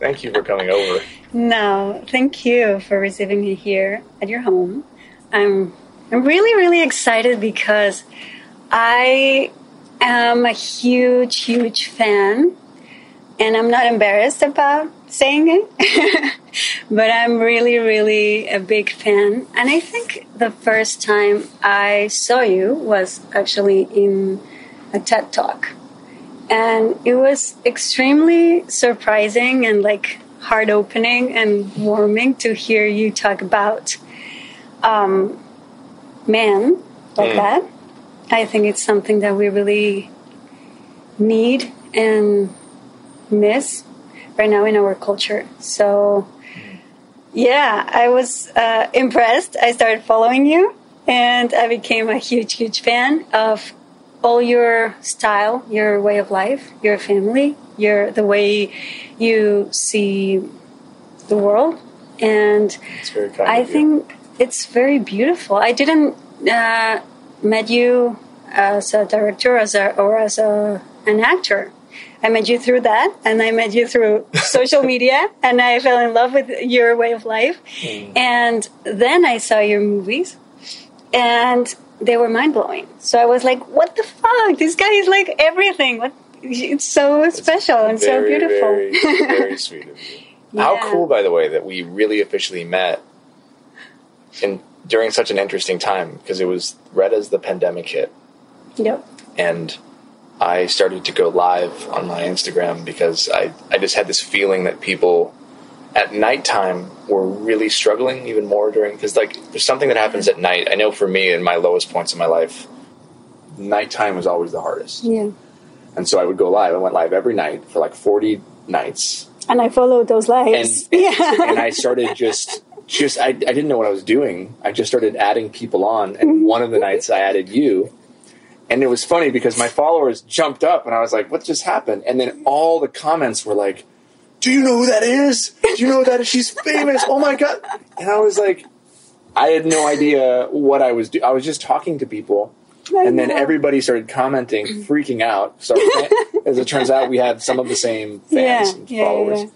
thank you for coming over. No, thank you for receiving me here at your home. I'm I'm really really excited because I am a huge huge fan and I'm not embarrassed about saying it. but I'm really really a big fan and I think the first time I saw you was actually in a TED Talk and it was extremely surprising and like heart opening and warming to hear you talk about um, man like Mm. that. I think it's something that we really need and miss right now in our culture. So, yeah, I was uh, impressed. I started following you and I became a huge, huge fan of all your style, your way of life, your family, your the way you see the world, and It's very kind I think it's very beautiful. I didn't uh, met you as a director, as a or as a an actor. I met you through that, and I met you through social media, and I fell in love with your way of life. And then I saw your movies, and they were mind blowing. So I was like, "What the fuck? This guy is like everything. What? It's so special and so beautiful." Very, very sweet of you. How cool, by the way, that we really officially met in during such an interesting time because it was right as the pandemic hit, yep. and I started to go live on my Instagram because I I just had this feeling that people at nighttime we were really struggling even more during because like there's something that happens at night. I know for me in my lowest points in my life, nighttime was always the hardest. Yeah. And so I would go live. I went live every night for like 40 nights. And I followed those lives. and, yeah. and I started just, just I, I didn't know what I was doing. I just started adding people on. And mm-hmm. one of the nights I added you. And it was funny because my followers jumped up and I was like, what just happened? And then all the comments were like, do you know who that is? Do you know that is? She's famous. Oh my God. And I was like, I had no idea what I was doing. I was just talking to people I and then know. everybody started commenting, freaking out. So as it turns out, we had some of the same fans Yeah, and yeah, followers. yeah.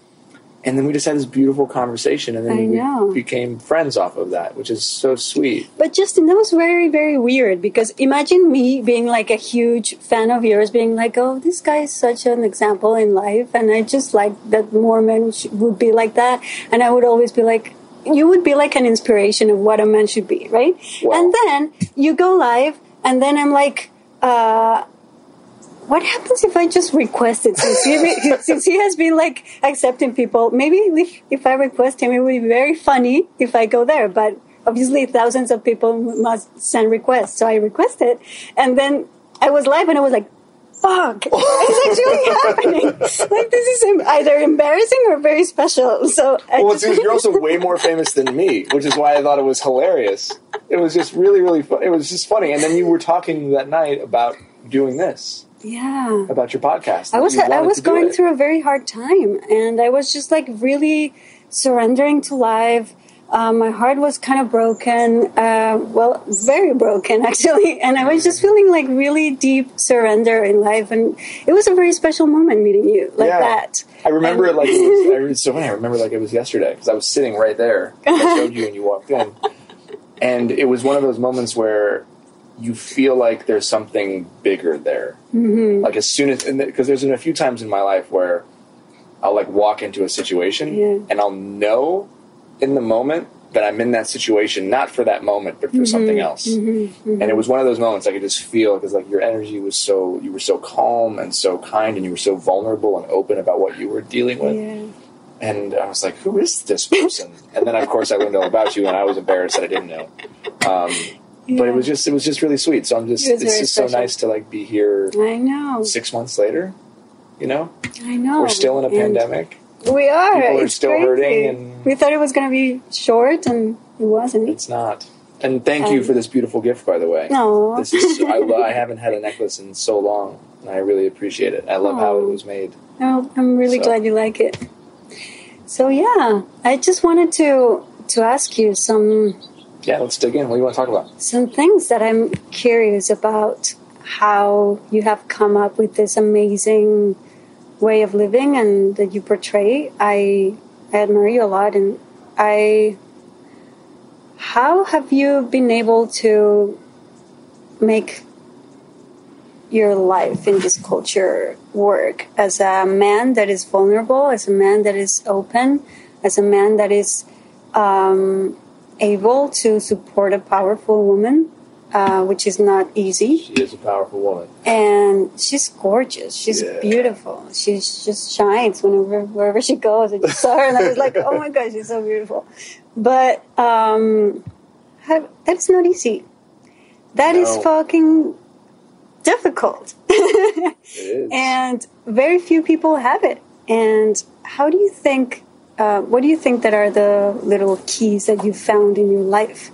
And then we just had this beautiful conversation, and then we know. became friends off of that, which is so sweet. But Justin, that was very, very weird because imagine me being like a huge fan of yours, being like, oh, this guy is such an example in life. And I just like that more men sh- would be like that. And I would always be like, you would be like an inspiration of what a man should be, right? Wow. And then you go live, and then I'm like, uh, what happens if I just request it? Since he, since he has been like accepting people, maybe if, if I request him, it would be very funny if I go there. But obviously, thousands of people must send requests, so I requested, and then I was live, and I was like, "Fuck, it's actually happening!" Like this is either embarrassing or very special. So I Well, just, you're also way more famous than me, which is why I thought it was hilarious. It was just really, really fun. It was just funny. And then you were talking that night about doing this, yeah. about your podcast. I was I was going through a very hard time, and I was just like really surrendering to life. Um, my heart was kind of broken, uh, well, very broken actually, and I was just feeling like really deep surrender in life, and it was a very special moment meeting you like Yeah. that. I remember And- it like it was, I, so funny. I remember like it was yesterday because I was sitting right there. I showed you and you walked in, and it was one of those moments where you feel like there's something bigger there. Mm-hmm. Like as soon as because there's been a few times in my life where I'll like walk into a situation Yeah. and I'll know in the moment that I'm in that situation, not for that moment, but for something else. And it was one of those moments I could just feel because like your energy was so you were so calm and so kind and you were so vulnerable and open about what you were dealing with. Yeah. And I was like, who is this person? and then of course I learned all about you and I was embarrassed that I didn't know. Um, But it was just it was just really sweet. So I'm just it it's just so nice to like be here I know. six months later. You know, I know. we're still in a And- pandemic. We are. People are it's still crazy. hurting and- we thought it was going to be short, and it wasn't. It's not. And thank you Um, for this beautiful gift, by the way. Aw. This is I, I haven't had a necklace in so long, and I really appreciate it. I love how it was made. Oh, I'm really So- glad you like it. So yeah, I just wanted to to ask you some Yeah, let's dig in. What do you want to talk about? some things that I'm curious about how you have come up with this amazing way of living and that you portray. I, I admire you a lot and I how have you been able to make your life in this culture work as a man that is vulnerable, as a man that is open, as a man that is um, able to support a powerful woman, uh, which is not easy. She is a powerful woman. And she's gorgeous. She's Yeah. beautiful. She just shines whenever wherever she goes. I just saw her and I was like, oh my god, she's so beautiful. But um, that's not easy. That is No. fucking difficult. It is. and very few people have it. And how do you think? Uh, what do you think that are the little keys that you found in your life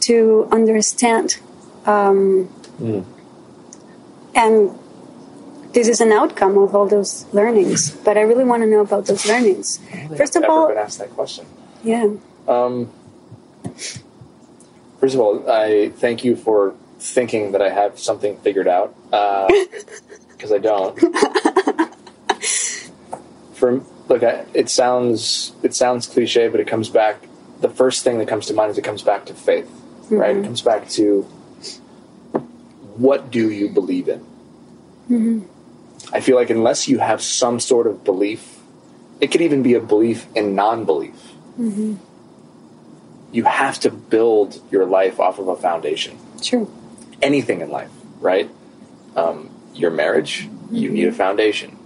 to understand? Um, Mm. And this is an outcome of all those learnings. But I really want to know about those learnings. I don't First I've of all, been asked that question. yeah, Um, first of all, I thank you for thinking that I have something figured out because I don't. For look, I, it sounds it sounds cliche, but it comes back. The first thing that comes to mind is it comes back to faith, right? It mm-hmm. comes back to what do you believe in. Mm-hmm. I feel like unless you have some sort of belief, it could even be a belief in non-belief mm-hmm. you have to build your life off of a foundation. true. Anything in life, right? Um, your marriage, you need a foundation.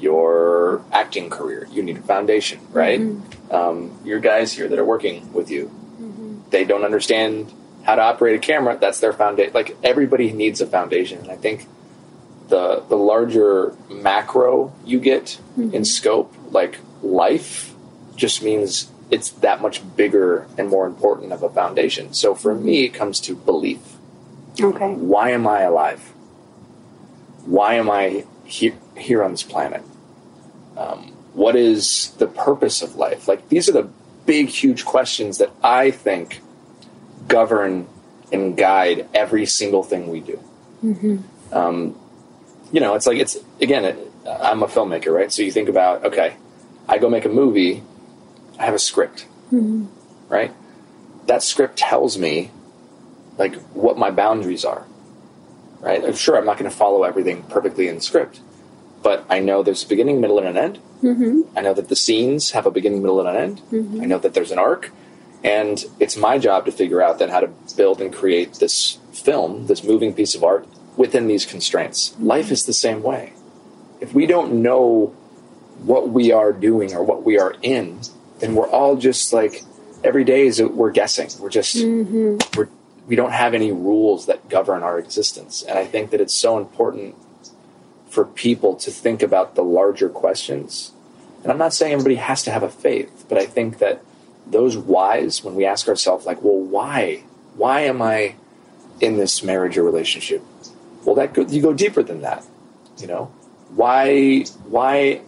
Your acting career, you need a foundation, right? Mm-hmm. Um, your guys here that are working with you, mm-hmm. they don't understand how to operate a camera. That's their foundation. Like everybody needs a foundation, and I think the the larger macro you get mm-hmm. in scope, like life, just means it's that much bigger and more important of a foundation. So for me, it comes to belief. Okay. Why am I alive? Why am I here, here on this planet? Um, what is the purpose of life? Like, these are the big, huge questions that I think govern and guide every single thing we do. Um, you know, it's like, it's, again, it, I'm a filmmaker, right? So you think about, okay, I go make a movie, I have a script, right? That script tells me like what my boundaries are. Right? I'm sure I'm not going to follow everything perfectly in the script, but I know there's a beginning, middle, and an end. Mm-hmm. I know that the scenes have a beginning, middle, and an end. Mm-hmm. I know that there's an arc, and it's my job to figure out then how to build and create this film, this moving piece of art within these constraints. Mm-hmm. Life is the same way. If we don't know what we are doing or what we are in, then we're all just like every day is we're guessing. We're just mm-hmm. we're we don't have any rules that govern our existence. And I think that it's so important for people to think about the larger questions. And I'm not saying everybody has to have a faith, but I think that those whys, when we ask ourselves, like, well, why? Why am I in this marriage or relationship? Well, that go, you go deeper than that. You know, why? Why?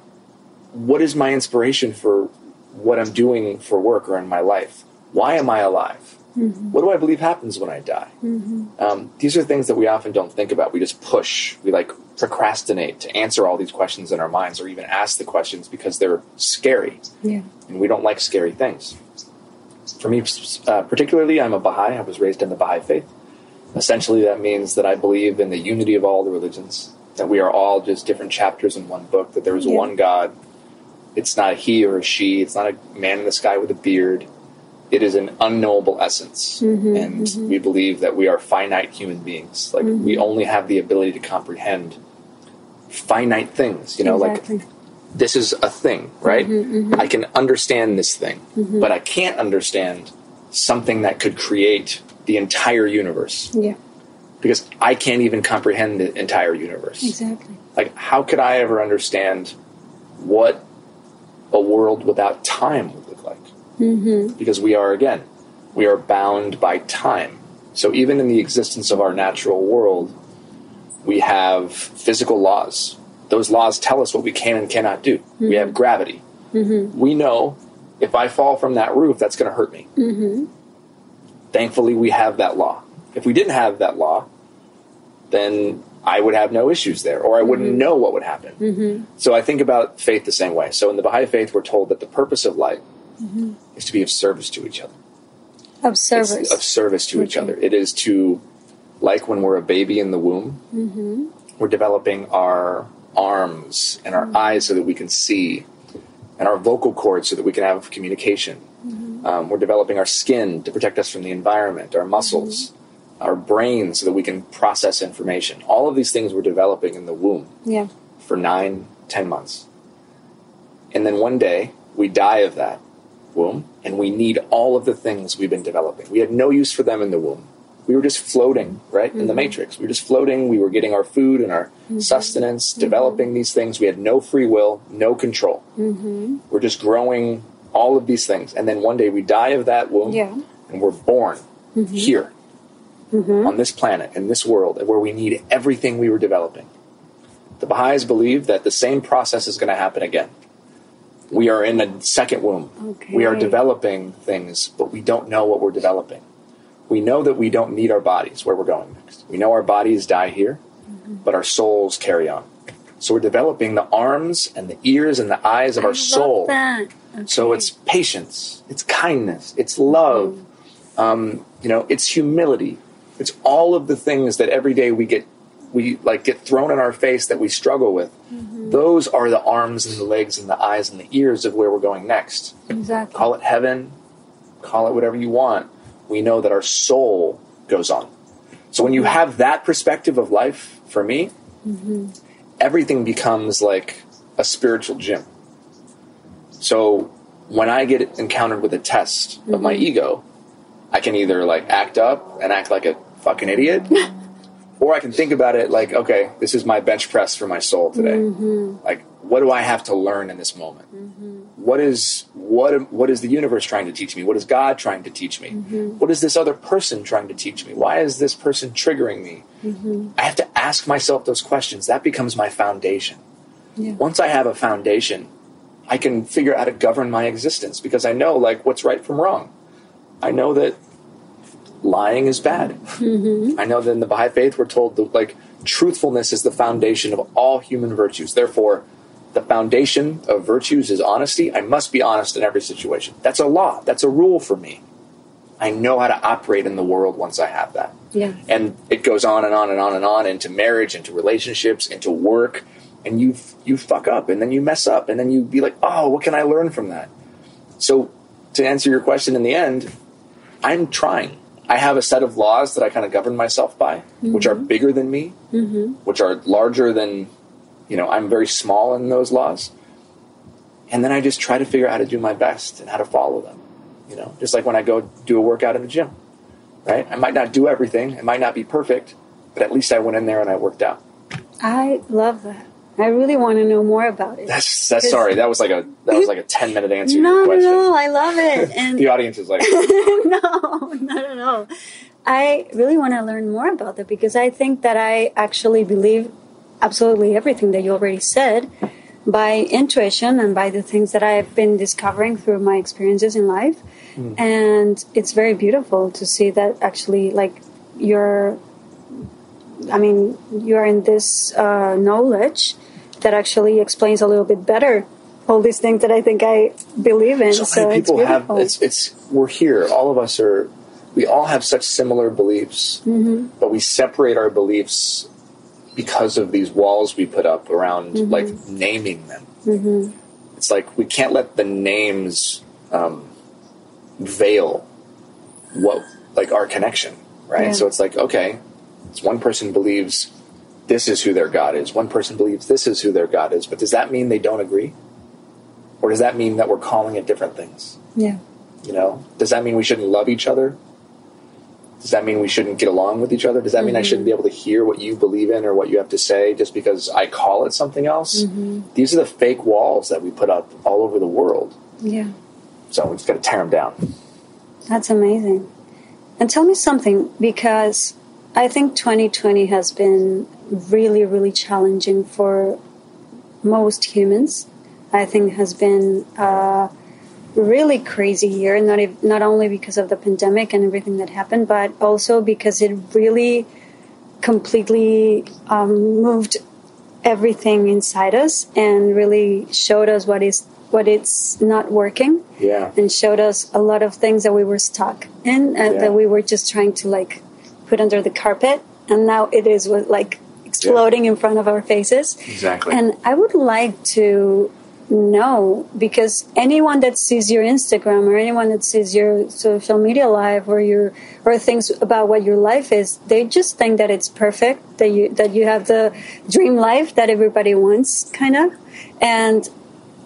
What is my inspiration for what I'm doing for work or in my life? Why am I alive? What do I believe happens when I die? Um, these are things that we often don't think about. We just push. We like procrastinate to answer all these questions in our minds, or even ask the questions because they're scary, Yeah. and we don't like scary things. For me, uh, particularly, I'm a Baha'i. I was raised in the Baha'i faith. Essentially, that means that I believe in the unity of all the religions. That we are all just different chapters in one book. That there is Yeah. one God. It's not a he or a she. It's not a man in the sky with a beard it is an unknowable essence mm-hmm, mm-hmm. and we believe that we are finite human beings like mm-hmm. we only have the ability to comprehend finite things you know exactly. like this is a thing right i can understand this thing but i can't understand something that could create the entire universe yeah. because i can't even comprehend the entire universe Exactly. like how could i ever understand what a world without time would look like. Mm-hmm. Because we are, again, we are bound by time. So even in the existence of our natural world, we have physical laws. Those laws tell us what we can and cannot do. Mm-hmm. We have gravity. Mm-hmm. We know if I fall from that roof, that's going to hurt me. Mm-hmm. Thankfully, we have that law. If we didn't have that law, then I would have no issues there, or I wouldn't mm-hmm. know what would happen. Mm-hmm. So I think about faith the same way. So in the Baha'i faith, we're told that the purpose of life mm-hmm. is to be of service to each other. Of service. It's of service to okay. each other. It is to, like when we're a baby in the womb, mm-hmm. we're developing our arms and our mm-hmm. eyes so that we can see, and our vocal cords so that we can have communication. Mm-hmm. Um, we're developing our skin to protect us from the environment, our muscles our brain so that we can process information. All of these things we're developing in the womb yeah. for nine, ten months. And then one day we die of that womb and we need all of the things we've been developing. We had no use for them in the womb. We were just floating, right, mm-hmm. in the mm-hmm. matrix. We were just floating. We were getting our food and our mm-hmm. sustenance, mm-hmm. developing these things. We had no free will, no control. Mm-hmm. We're just growing all of these things. And then one day we die of that womb yeah. and we're born mm-hmm. here on this planet, in this world, where we need everything we were developing. The Baha'is believe that the same process is going to happen again. We are in a second womb. Okay. We are developing things, but we don't know what we're developing. We know that we don't need our bodies where we're going next. We know our bodies die here, mm-hmm. but our souls carry on. So we're developing the arms and the ears and the eyes of I our soul. Okay. So it's patience, it's kindness, it's love, mm-hmm. um, you know, it's humility, it's all of the things that every day we get we like get thrown in our face that we struggle with. Mm-hmm. Those are the arms and the legs and the eyes and the ears of where we're going next. Exactly. Call it heaven, call it whatever you want. We know that our soul goes on. So when you have that perspective of life, for me, mm-hmm. everything becomes like a spiritual gym. So when I get encountered with a test mm-hmm. of my mm-hmm. ego, I can either like act up and act like a fucking idiot. or I can think about it like, okay, this is my bench press for my soul today. Mm-hmm. Like, what do I have to learn in this moment? Mm-hmm. What is what what is the universe trying to teach me? What is God trying to teach me? Mm-hmm. What is this other person trying to teach me? Why is this person triggering me? Mm-hmm. I have to ask myself those questions. That becomes my foundation. Yeah. Once I have a foundation, I can figure out how to govern my existence because I know like what's right from wrong. I know that lying is bad. Mm-hmm. I know that in the Baha'i faith we're told that like truthfulness is the foundation of all human virtues. Therefore, the foundation of virtues is honesty. I must be honest in every situation. That's a law. That's a rule for me. I know how to operate in the world once I have that. Yeah. And it goes on and on and on and on into marriage, into relationships, into work, and you you fuck up and then you mess up and then you be like, "Oh, what can I learn from that?" So, to answer your question in the end, I'm trying. I have a set of laws that I kind of govern myself by, mm-hmm. which are mm-hmm. bigger than me, mm-hmm. which are larger than, you know, I'm very small in those laws. And then I just try to figure out how to do my best and how to follow them. You know, just like when I go do a workout in the gym, right? I might not do everything, it might not be perfect, but at least I went in there and I worked out. I love that. I really want to know more about it. That's, that's sorry. That was like a that was like a ten minute answer. No, no, no. I love it. And the audience is like, no, not at all. I really want to learn more about that because I think that I actually believe absolutely everything that you already said by intuition and by the things that I've been discovering through my experiences in life. Mm. And it's very beautiful to see that actually, like, you're I mean, you're in this uh, knowledge that actually explains a little bit better all these things that I think I believe in. So, so people it's have it's it's we're here. All of us are. We all have such similar beliefs, mm-hmm. but we separate our beliefs because of these walls we put up around mm-hmm. like naming them. Mm-hmm. It's like we can't let the names um, veil what like our connection, right? Yeah. So it's like okay, it's one person believes this is who their God is. One person believes this is who their God is. But does that mean they don't agree? Or does that mean that we're calling it different things? Yeah. You know, does that mean we shouldn't love each other? Does that mean we shouldn't get along with each other? Does that mean I shouldn't be mm-hmm. able to hear what you believe in or what you have to say just because I call it something else? Mm-hmm. These are the fake walls that we put up all over the world. Yeah. So we just got to tear them down. That's amazing. And tell me something because I think 2020 has been really, really challenging for most humans. I think has been a really crazy year, not ev- not only because of the pandemic and everything that happened, but also because it really completely um, moved everything inside us and really showed us what is what it's not working Yeah. and showed us a lot of things that we were stuck in and Yeah. that we were just trying to like put under the carpet and now it is like exploding in front of our faces Exactly. and i would like to know because anyone that sees your instagram or anyone that sees your social media life or your or things about what your life is they just think that it's perfect that you that you have the dream life that everybody wants kind of and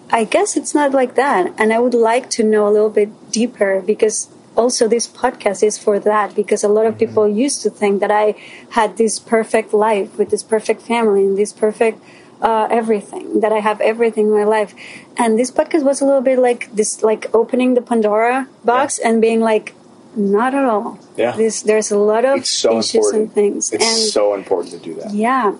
I guess it's not like that. And I would like to know a little bit deeper because also this podcast is for that because a lot of people used to think that I had this perfect life with this perfect family and this perfect uh, everything that I have everything in my life. And this podcast was a little bit like this, like opening the Pandora box and being like, not at all. Yeah. This, there's a lot of so issues important. and things. It's and so important to do that. yeah.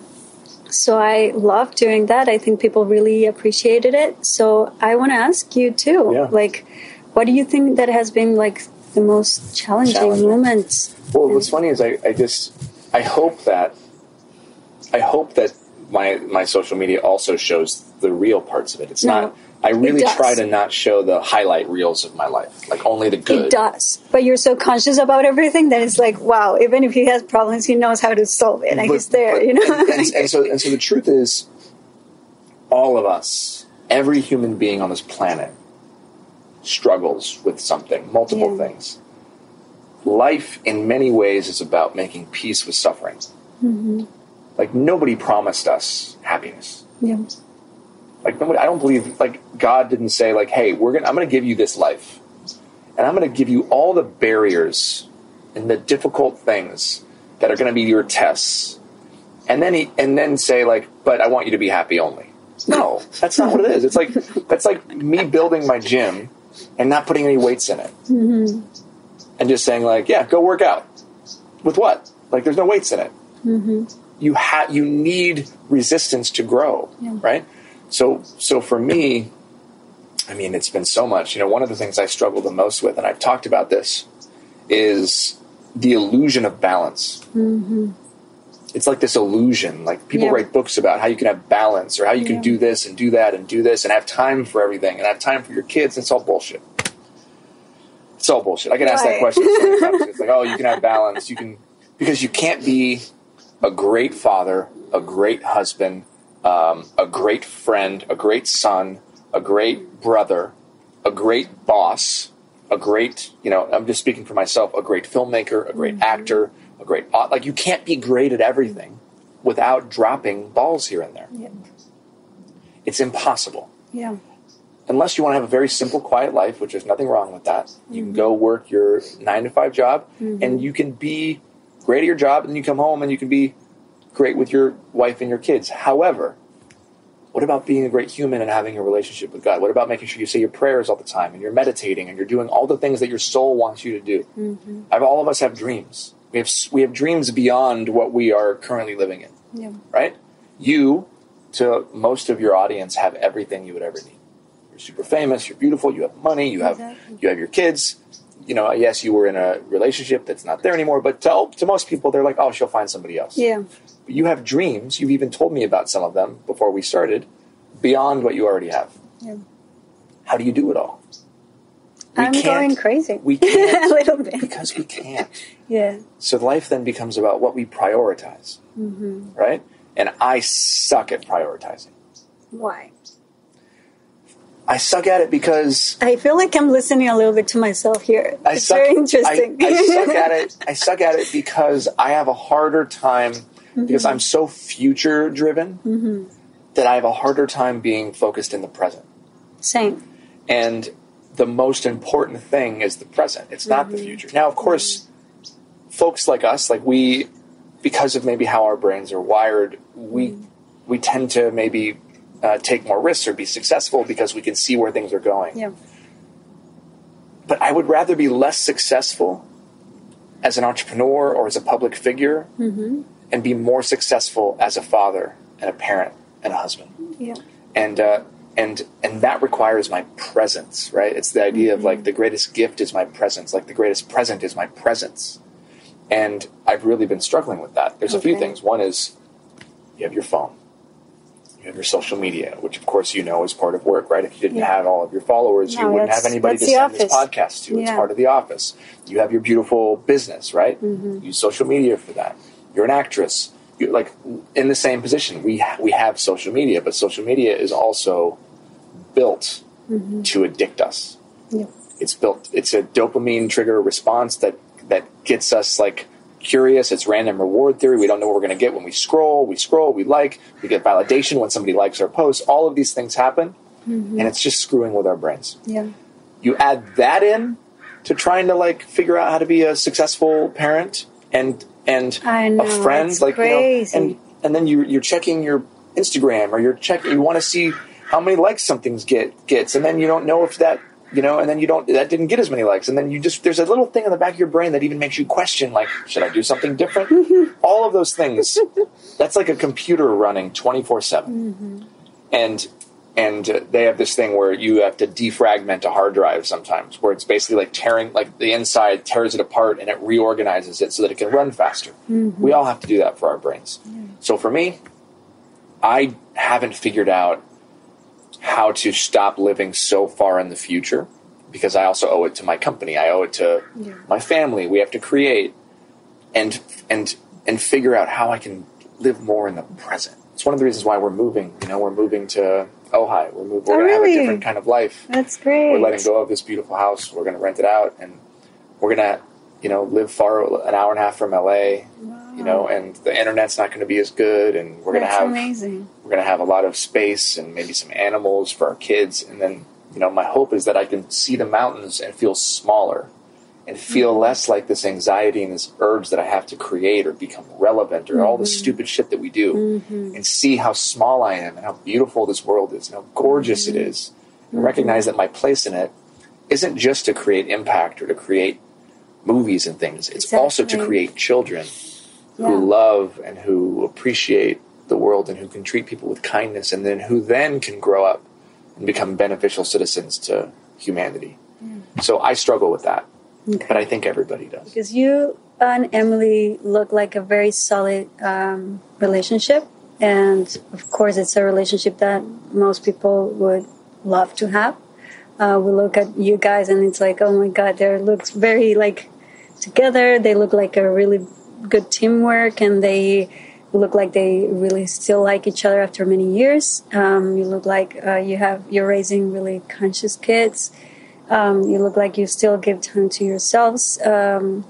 So I love doing that. I think people really appreciated it. So I want to ask you too. Yeah. Like, what do you think that has been like the most challenging, Challenging. moments? Well, what's funny is I, I just I hope that I hope that my my social media also shows the real parts of it. It's No, not. I really try to not show the highlight reels of my life, like only the good. It does. But you're so conscious about everything that it's like, wow, even if he has problems, he knows how to solve it. And But- he's there, but- you know? and, and, and so and so the truth is, all of us, every human being on this planet, struggles with something, multiple Yeah. things. Life, in many ways, is about making peace with suffering. Mm-hmm. Like nobody promised us happiness. yeah. Like nobody, I don't believe like God didn't say like, "Hey, we're gonna I'm gonna give you this life, and I'm gonna give you all the barriers and the difficult things that are gonna be your tests, and then he and then say like, but I want you to be happy only." No, that's not what it is. It's like that's like me building my gym and not putting any weights in it, mm-hmm. and just saying like, "Yeah, go work out." With what? Like, there's no weights in it. Mm-hmm. You have you need resistance to grow Yeah. right? So so for me i mean it's been so much. You know one of the things i struggle the most with and i've talked about this is the illusion of balance mm-hmm. It's like this illusion. Like people Yeah. write books about how you can have balance or how you can Yeah. do this and do that and do this and have time for everything and have time for your kids. It's all bullshit. It's all bullshit. I get asked that question so it's like oh you can have balance. You can because you can't be a great father, a great husband, um, a great friend, a great son, a great brother, a great boss, a great, you know, I'm just speaking for myself, a great filmmaker, a great actor, a great, like you can't be great at everything without dropping balls here and there. It's impossible. Yeah. Unless you want to have a very simple, quiet life, which there's nothing wrong with that. You can mm-hmm. go work your nine to five job mm-hmm. and you can be great at your job and then you come home and you can be great with your wife and your kids. However, what about being a great human and having a relationship with God? What about making sure you say your prayers all the time and you're meditating and you're doing all the things that your soul wants you to do? Mm-hmm. I've- All of us have dreams. We have we have dreams beyond what we are currently living in Yeah. right? You, to most of your audience, have everything you would ever need. You're super famous. You're beautiful. You have money. You have Exactly. you have your kids. You know, yes, you were in a relationship that's not there anymore. But to, to most people, they're like, oh, she'll find somebody else. Yeah. But you have dreams. You've even told me about some of them before we started, beyond what you already have. Yeah. How do you do it all? I'm going crazy. We can't a little bit. because we can't. Yeah. So life then becomes about what we prioritize, Mm-hmm. right? And I suck at prioritizing. Why? I suck at it because I feel like I'm listening a little bit to myself here. I it's suck. very interesting. I, I suck at it. I suck at it because I have a harder time because I'm so future driven that I have a harder time being focused in the present. Same. And the most important thing is the present. It's not the future. Now, of course, folks like us, like we, because of maybe how our brains are wired, we we tend to maybe uh, take more risks or be successful because we can see where things are going. Yeah. But I would rather be less successful as an entrepreneur or as a public figure, and be more successful as a father and a parent and a husband Yeah. and uh, and and that requires my presence, right? It's the idea of like the greatest gift is my presence, like the greatest present is my presence, and I've really been struggling with that. There's a few things. One is you have your phone, you have your social media, which of course you know is part of work, right? If you didn't Yeah. have all of your followers, you wouldn't have anybody to send this podcast to. It's part of the office. You have your beautiful business, right? Mm-hmm. Use social media for that. You're an actress. Like in the same position. We ha- we have social media, but social media is also built mm-hmm. to addict us. Yeah. It's built. It's a dopamine trigger response that that gets us like curious. It's random reward theory. We don't know what we're going to get when we scroll. We scroll. We like. We get validation when somebody likes our post. All of these things happen, mm-hmm. and it's just screwing with our brains. Yeah. You add that in to trying to like figure out how to be a successful parent and and know, a friend, like crazy. you know, and and then you you're checking your Instagram or you're checking. You want to see how many likes something's get gets, and then you don't know if that you know, and then you don't that didn't get as many likes, and then you just there's a little thing in the back of your brain that even makes you question like, should I do something different? All of those things. That's like a computer running twenty four seven, and and uh, they have this thing where you have to defragment a hard drive sometimes, where it's basically like tearing, like the inside tears it apart and it reorganizes it so that it can run faster. We all have to do that for our brains. So for me, I haven't figured out how to stop living so far in the future because I also owe it to my company. I owe it to Yeah. my family. We have to create and and and figure out how I can live more in the present. It's one of the reasons why we're moving. You know, we're moving to Oh, Ojai. We're moving. We're Oh, going to have a different kind of life. That's great. We're letting go of this beautiful house. We're going to rent it out, and we're going to, you know, live far an hour and a half from LA. You know, and the internet's not going to be as good, and we're going to have amazing. we're going to have a lot of space and maybe some animals for our kids and then you know my hope is that i can see the mountains and feel smaller and feel less like this anxiety and this urge that i have to create or become relevant or all the mm-hmm. stupid shit that we do mm-hmm. and see how small i am and how beautiful this world is and how gorgeous it mm-hmm. is and recognize that my place in it isn't just to create impact or to create movies and things. It's also to create children Yeah. who love and who appreciate the world and who can treat people with kindness and then who then can grow up and become beneficial citizens to humanity. Mm. So I struggle with that, but I think everybody does. Because you and Emily look like a very solid um, relationship. And of course, it's a relationship that most people would love to have. Uh, we look at you guys and it's like, oh my God, they look very like together. They look like a really good teamwork and they look like they really still like each other after many years. Um, you look like uh, you have, you're raising really conscious kids. Um, you look like you still give time to yourselves. Um,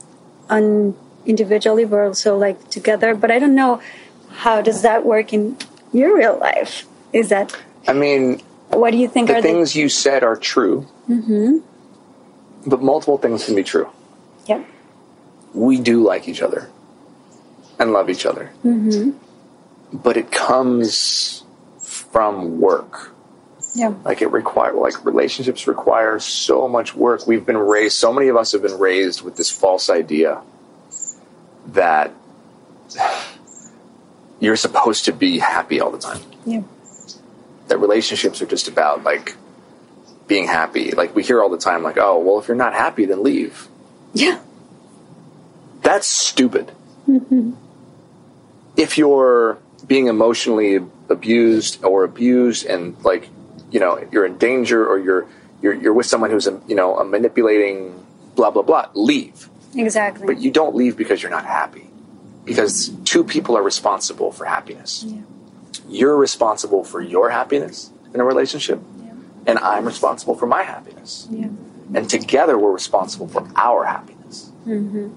on individually but also like together but i don't know how does that work in your real life is that I mean, what do you think the things you said are true, mm-hmm. but multiple things can be true. the yeah We do like each other and love each other, mm-hmm. but it comes from work. Yeah. Like it require like relationships require so much work. We've been raised so many of us have been raised with this false idea that you're supposed to be happy all the time. Yeah. That relationships are just about like being happy. Like we hear all the time like oh well if you're not happy then leave. Yeah. That's stupid. Mm-hmm. If you're being emotionally abused or abused and like, you know, you're in danger or you're you're you're with someone who's a, you know, a manipulating blah blah blah, leave. exactly But you don't leave because you're not happy. Because two people are responsible for happiness. yeah You're responsible for your happiness in a relationship, and I'm responsible for my happiness yeah and together we're responsible for our happiness. Mm-hmm.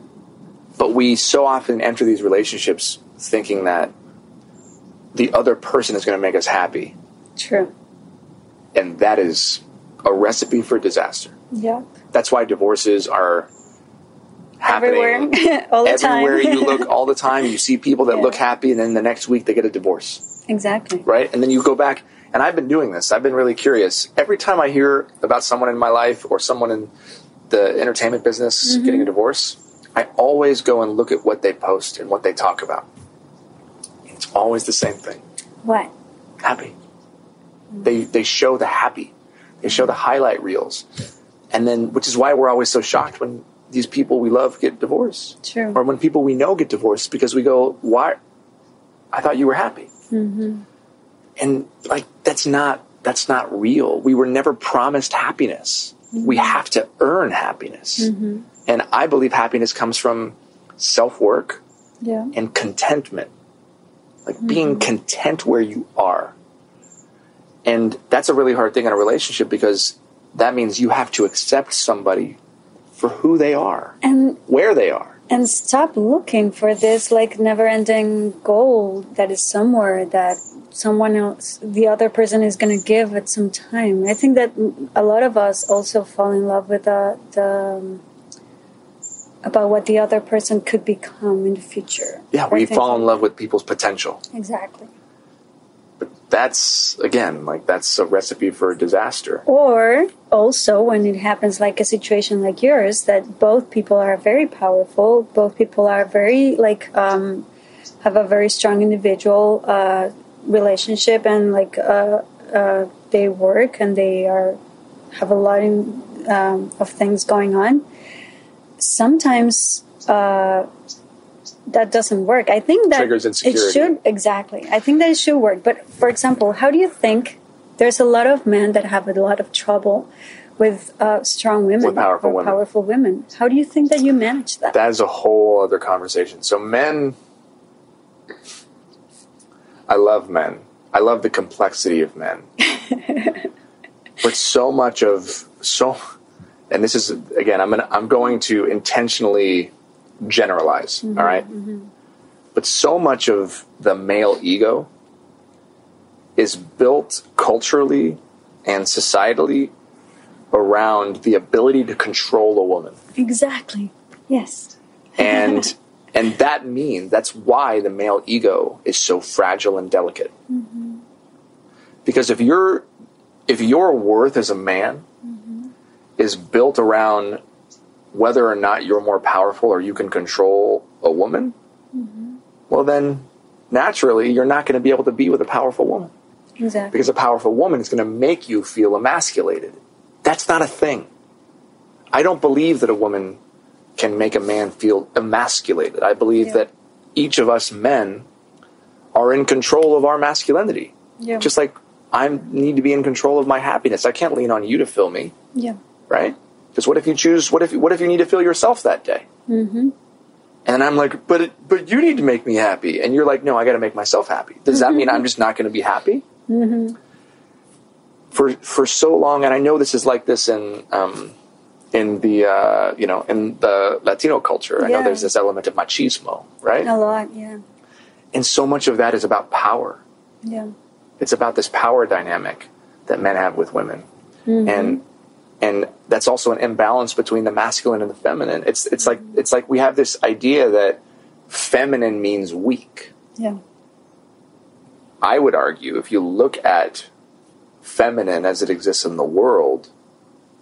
But we so often enter these relationships thinking that the other person is going to make us happy, true and that is a recipe for disaster. yeah That's why divorces are happening Everywhere, all the time. everywhere you look all the time. You see people that Yeah. look happy, and then the next week they get a divorce, exactly. right? And then you go back. And I've been doing this. I've been really curious. Every time I hear about someone in my life or someone in the entertainment business Mm-hmm. getting a divorce, I always go and look at what they post and what they talk about. It's always the same thing. What? happy. They they show the happy. They show the highlight reels. And then which is why we're always so shocked when these people we love get divorced. True. Or when people we know get divorced because we go, Why I thought you were happy. Mm-hmm. And like that's not that's not real. We were never promised happiness. Mm-hmm. We have to earn happiness. Mm-hmm. And I believe happiness comes from self work Yeah. and contentment. Like being content where you are. And that's a really hard thing in a relationship because that means you have to accept somebody for who they are, And where they are. and stop looking for this like never-ending goal that is somewhere that someone else the other person is going to give at some time i think that a lot of us also fall in love with the, the um, about what the other person could become in the future Yeah, we fall in love with people's potential. exactly that's, again, like that's a recipe for disaster. Or also when it happens like a situation like yours, that both people are very powerful, both people are very like um, have a very strong individual uh, relationship, and like uh, uh, they work and they are have a lot in, um, of things going on. Sometimes. That doesn't work. I think that Triggers it should exactly. I think that it should work. But for example, how do you think there's a lot of men that have a lot of trouble with uh, strong women, With powerful women. powerful women? How do you think that you manage that? That is a whole other conversation. So, men, I love men. I love the complexity of men. but so much of, so, and this is, again, I'm, gonna, I'm going to intentionally generalize, mm-hmm, all right? Mm-hmm. But so much of the male ego is built culturally and societally around the ability to control a woman exactly. Yes. and and that means that's why the male ego is so fragile and delicate mm-hmm. because if you're if your worth as a man is built around whether or not you're more powerful or you can control a woman well then naturally you're not going to be able to be with a powerful woman Exactly. because a powerful woman is going to make you feel emasculated. That's not a thing. I don't believe that a woman can make a man feel emasculated. I believe Yeah. that each of us men are in control of our masculinity. Yeah. Just like I need to be in control of my happiness. I can't lean on you to fill me, yeah. right? Because what if you choose? What if what if you need to feel yourself that day? Mm-hmm. And I'm like, but it, but you need to make me happy, and you're like, no, I got to make myself happy. Does that mean I'm just not going to be happy? for for so long, and I know this is like this in um, in the uh, you know in the Latino culture. I know there's this element of machismo, right? A lot. Yeah. And so much of that is about power. Yeah. It's about this power dynamic that men have with women, and and that's also an imbalance between the masculine and the feminine. It's it's like it's like we have this idea that feminine means weak. Yeah. I would argue if you look at feminine as it exists in the world,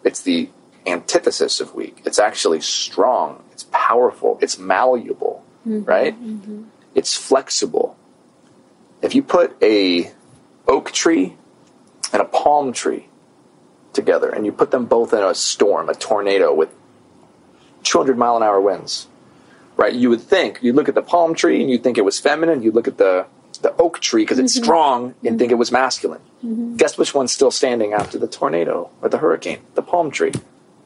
it's the antithesis of weak. It's actually strong, it's powerful, it's malleable, mm-hmm. right? Mm-hmm. It's flexible. If you put a oak tree and a palm tree together and you put them both in a storm, a tornado with 200 mile an hour winds, right? You would think, you look at the palm tree and you think it was feminine, you look at the, the oak tree because it's mm-hmm. strong and mm-hmm. think it was masculine. Mm-hmm. Guess which one's still standing after the tornado or the hurricane? The palm tree.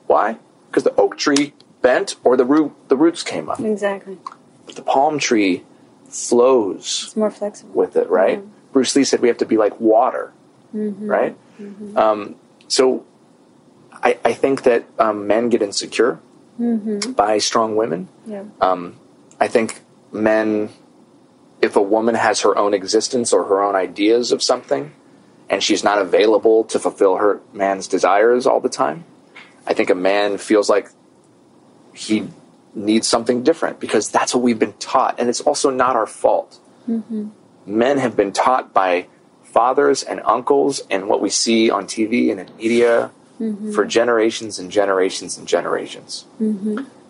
Why? Because the oak tree bent or the root the roots came up. Exactly. But the palm tree flows It's more flexible. with it, right? Bruce Lee said we have to be like water, right? Um, so I, I think that um, men get insecure mm-hmm. by strong women. Yeah. Um, I think men, if a woman has her own existence or her own ideas of something, and she's not available to fulfill her man's desires all the time, I think a man feels like he needs something different because that's what we've been taught. And it's also not our fault. Mm-hmm. Men have been taught by fathers and uncles and what we see on TV and in media for generations and generations and generations.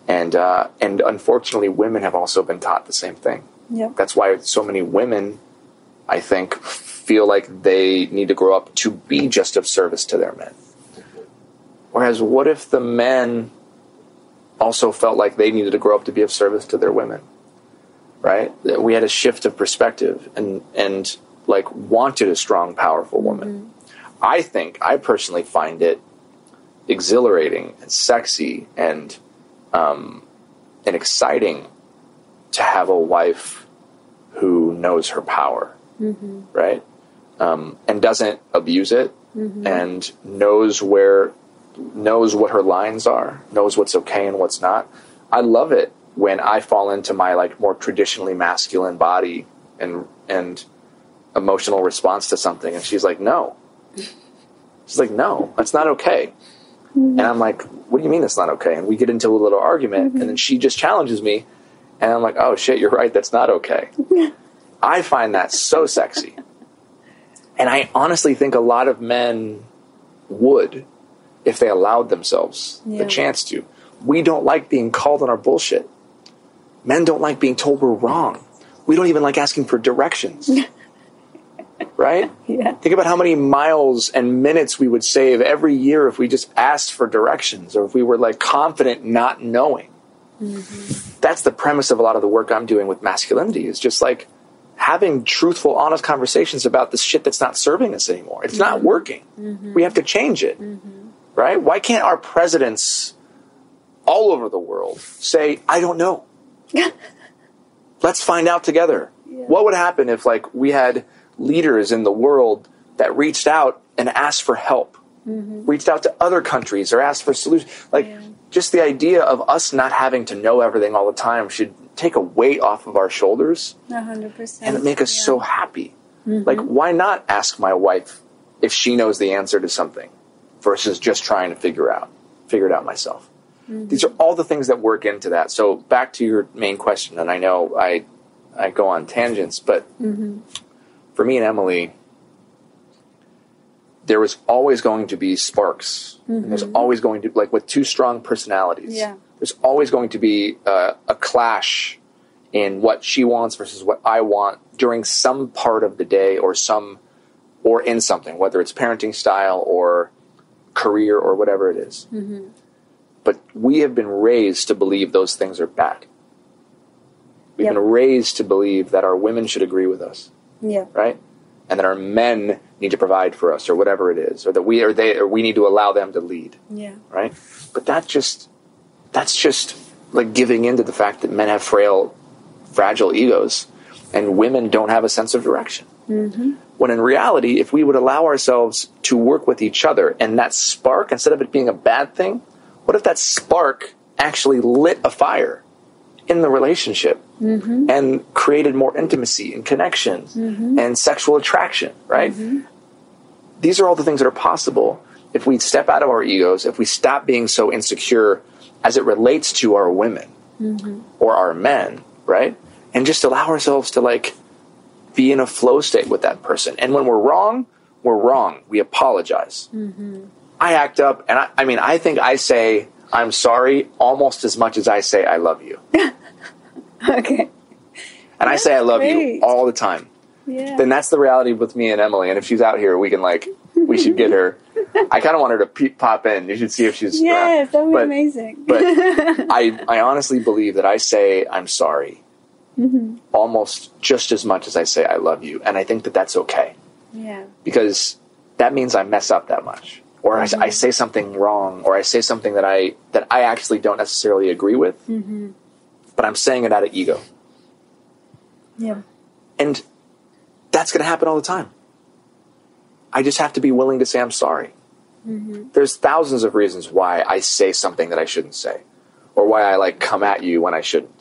And, uh, and unfortunately, women have also been taught the same thing. Yep. That's why so many women, I think, feel like they need to grow up to be just of service to their men. Whereas, what if the men also felt like they needed to grow up to be of service to their women? Right? That We had a shift of perspective and, and like wanted a strong, powerful woman. I think, I personally find it exhilarating and sexy and, um, and exciting to have a wife who knows her power, right? Um, and doesn't abuse it, and knows where, knows what her lines are, knows what's okay and what's not. I love it when I fall into my like more traditionally masculine body and and emotional response to something, and she's like, "No," she's like, "No, that's not okay." Mm-hmm. And I'm like, what do you mean it's not okay? And we get into a little argument, and then mm-hmm. she just challenges me, and I'm like, oh shit, you're right, that's not okay. I find that so sexy. And I honestly think a lot of men would if they allowed themselves Yeah. the chance to. We don't like being called on our bullshit. Men don't like being told we're wrong. We don't even like asking for directions. right? Yeah. Think about how many miles and minutes we would save every year if we just asked for directions or if we were like confident not knowing. Mm-hmm. That's the premise of a lot of the work I'm doing with masculinity is just like having truthful, honest conversations about the shit that's not serving us anymore. It's not mm-hmm. working. Mm-hmm. We have to change it. Right? Why can't our presidents all over the world say, I don't know? Let's find out together. What would happen if like we had leaders in the world that reached out and asked for help? Mm-hmm. Reached out to other countries or asked for solutions. Like Yeah. just the idea of us not having to know everything all the time should take a weight off of our shoulders hundred percent. and make us Yeah. so happy. Mm-hmm. Like, why not ask my wife if she knows the answer to something versus just trying to figure out figure it out myself? Mm-hmm. These are all the things that work into that. So back to your main question, and I know I I go on tangents, but for me and Emily, there was always going to be sparks. And there's always going to like with two strong personalities. Yeah. There's always going to be uh, a clash in what she wants versus what I want during some part of the day or some or in something, whether it's parenting style or career or whatever it is. But we have been raised to believe those things are bad. We've Yep. been raised to believe that our women should agree with us, Yeah. right? And that our men need to provide for us or whatever it is, or that we or they or we need to allow them to lead Yeah. right? But that just that's just like giving in to the fact that men have frail, fragile egos, and women don't have a sense of direction. Mm-hmm. When in reality, if we would allow ourselves to work with each other, and that spark, instead of it being a bad thing, what if that spark actually lit a fire in the relationship mm-hmm. and created more intimacy and connection mm-hmm. and sexual attraction, right? Mm-hmm. these are all the things that are possible if we step out of our egos, if we stop being so insecure as it relates to our women or our men, right? And just allow ourselves to like be in a flow state with that person. And when we're wrong, we're wrong. We apologize. I act up, and I, I mean, I think I say I'm sorry almost as much as I say I love you. Okay. And I say I love great. you all the time. Yeah. then that's the reality with me and Emily. And if she's out here, we can like we should get her. I kind of want her to pe- pop in. You should see if she's yes, that would be amazing. But I I honestly believe that I say I'm sorry Mm-hmm. almost just as much as I say I love you, and I think that that's okay yeah. because that means I mess up that much, or I, I mm-hmm. say something wrong, or I say something that I that I actually don't necessarily agree with, mm-hmm. but I'm saying it out of ego. Yeah. And that's going to happen all the time. I just have to be willing to say I'm sorry. Mm-hmm. There's thousands of reasons why I say something that I shouldn't say, or why I like come at you when I shouldn't.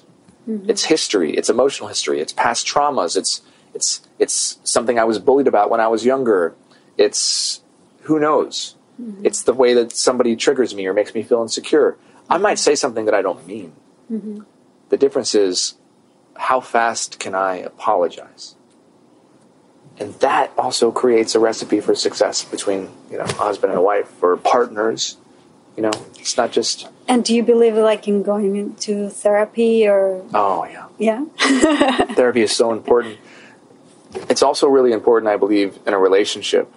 It's history. It's emotional history. It's past traumas. It's it's it's something I was bullied about when I was younger. It's who knows. Mm-hmm. It's the way that somebody triggers me or makes me feel insecure. I might say something that I don't mean, mm-hmm. The difference is how fast can I apologize? And that also creates a recipe for success between, you know, husband and wife or partners. You know, it's not just, And do you believe like in going into therapy or oh, yeah. yeah? Therapy is so important. It's also really important, I believe, in a relationship,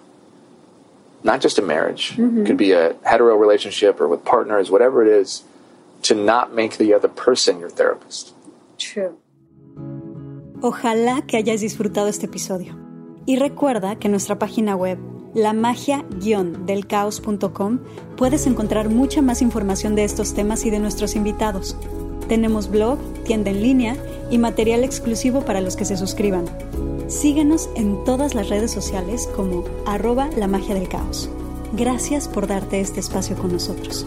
not just a marriage. It could be a hetero relationship or with partners, whatever it is, to not make the other person your therapist. True. Ojalá que hayas disfrutado este episodio. Y recuerda que en nuestra página web, lamagia-delcaos.com, puedes encontrar mucha más información de estos temas y de nuestros invitados. Tenemos blog, tienda en línea y material exclusivo para los que se suscriban. Síguenos en todas las redes sociales como arroba la magia del caos. Gracias por darte este espacio con nosotros.